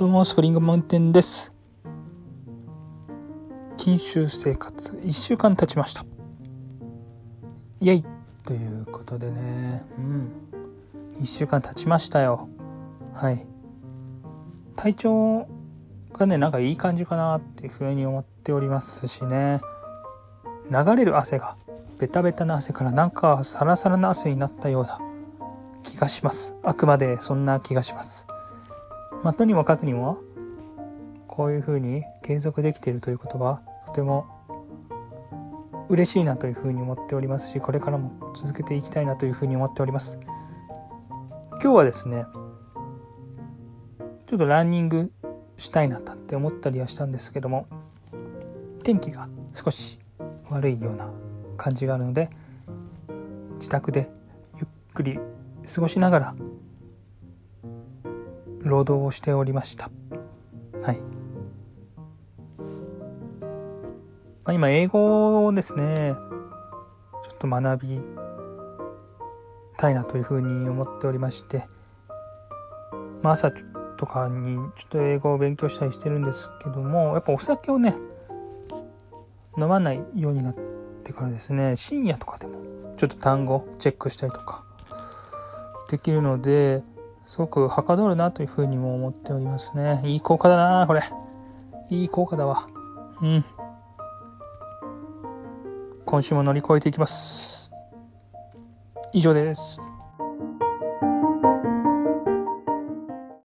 どうも、スプリングマウンテンです。禁酒生活1週間経ちました。イェイということでね、うん。1週間経ちましたよ。はい。体調がね、なんかいい感じかなっていうふうに思っておりますしね。流れる汗が、ベタベタな汗からなんかサラサラな汗になったような気がします。あくまでそんな気がします。まあ、とにもかくにも、こういうふうに継続できているということは、とても嬉しいなというふうに思っておりますし、これからも続けていきたいなというふうに思っております。今日はですね、ちょっとランニングしたいなって思ったりはしたんですけども、天気が少し悪いような感じがあるので、自宅でゆっくり過ごしながら労働をしておりました。はい。まあ、今、英語をですね、ちょっと学びたいなというふうに思っておりまして、まあ、朝とかにちょっと英語を勉強したりしてるんですけども、やっぱお酒をね、飲まないようになってからですね、深夜とかでもちょっと単語チェックしたりとかできるので、すごくはかどるなというふうにも思っておりますね。いい効果だなこれ。いい効果だわ。うん。今週も乗り越えていきます。以上です。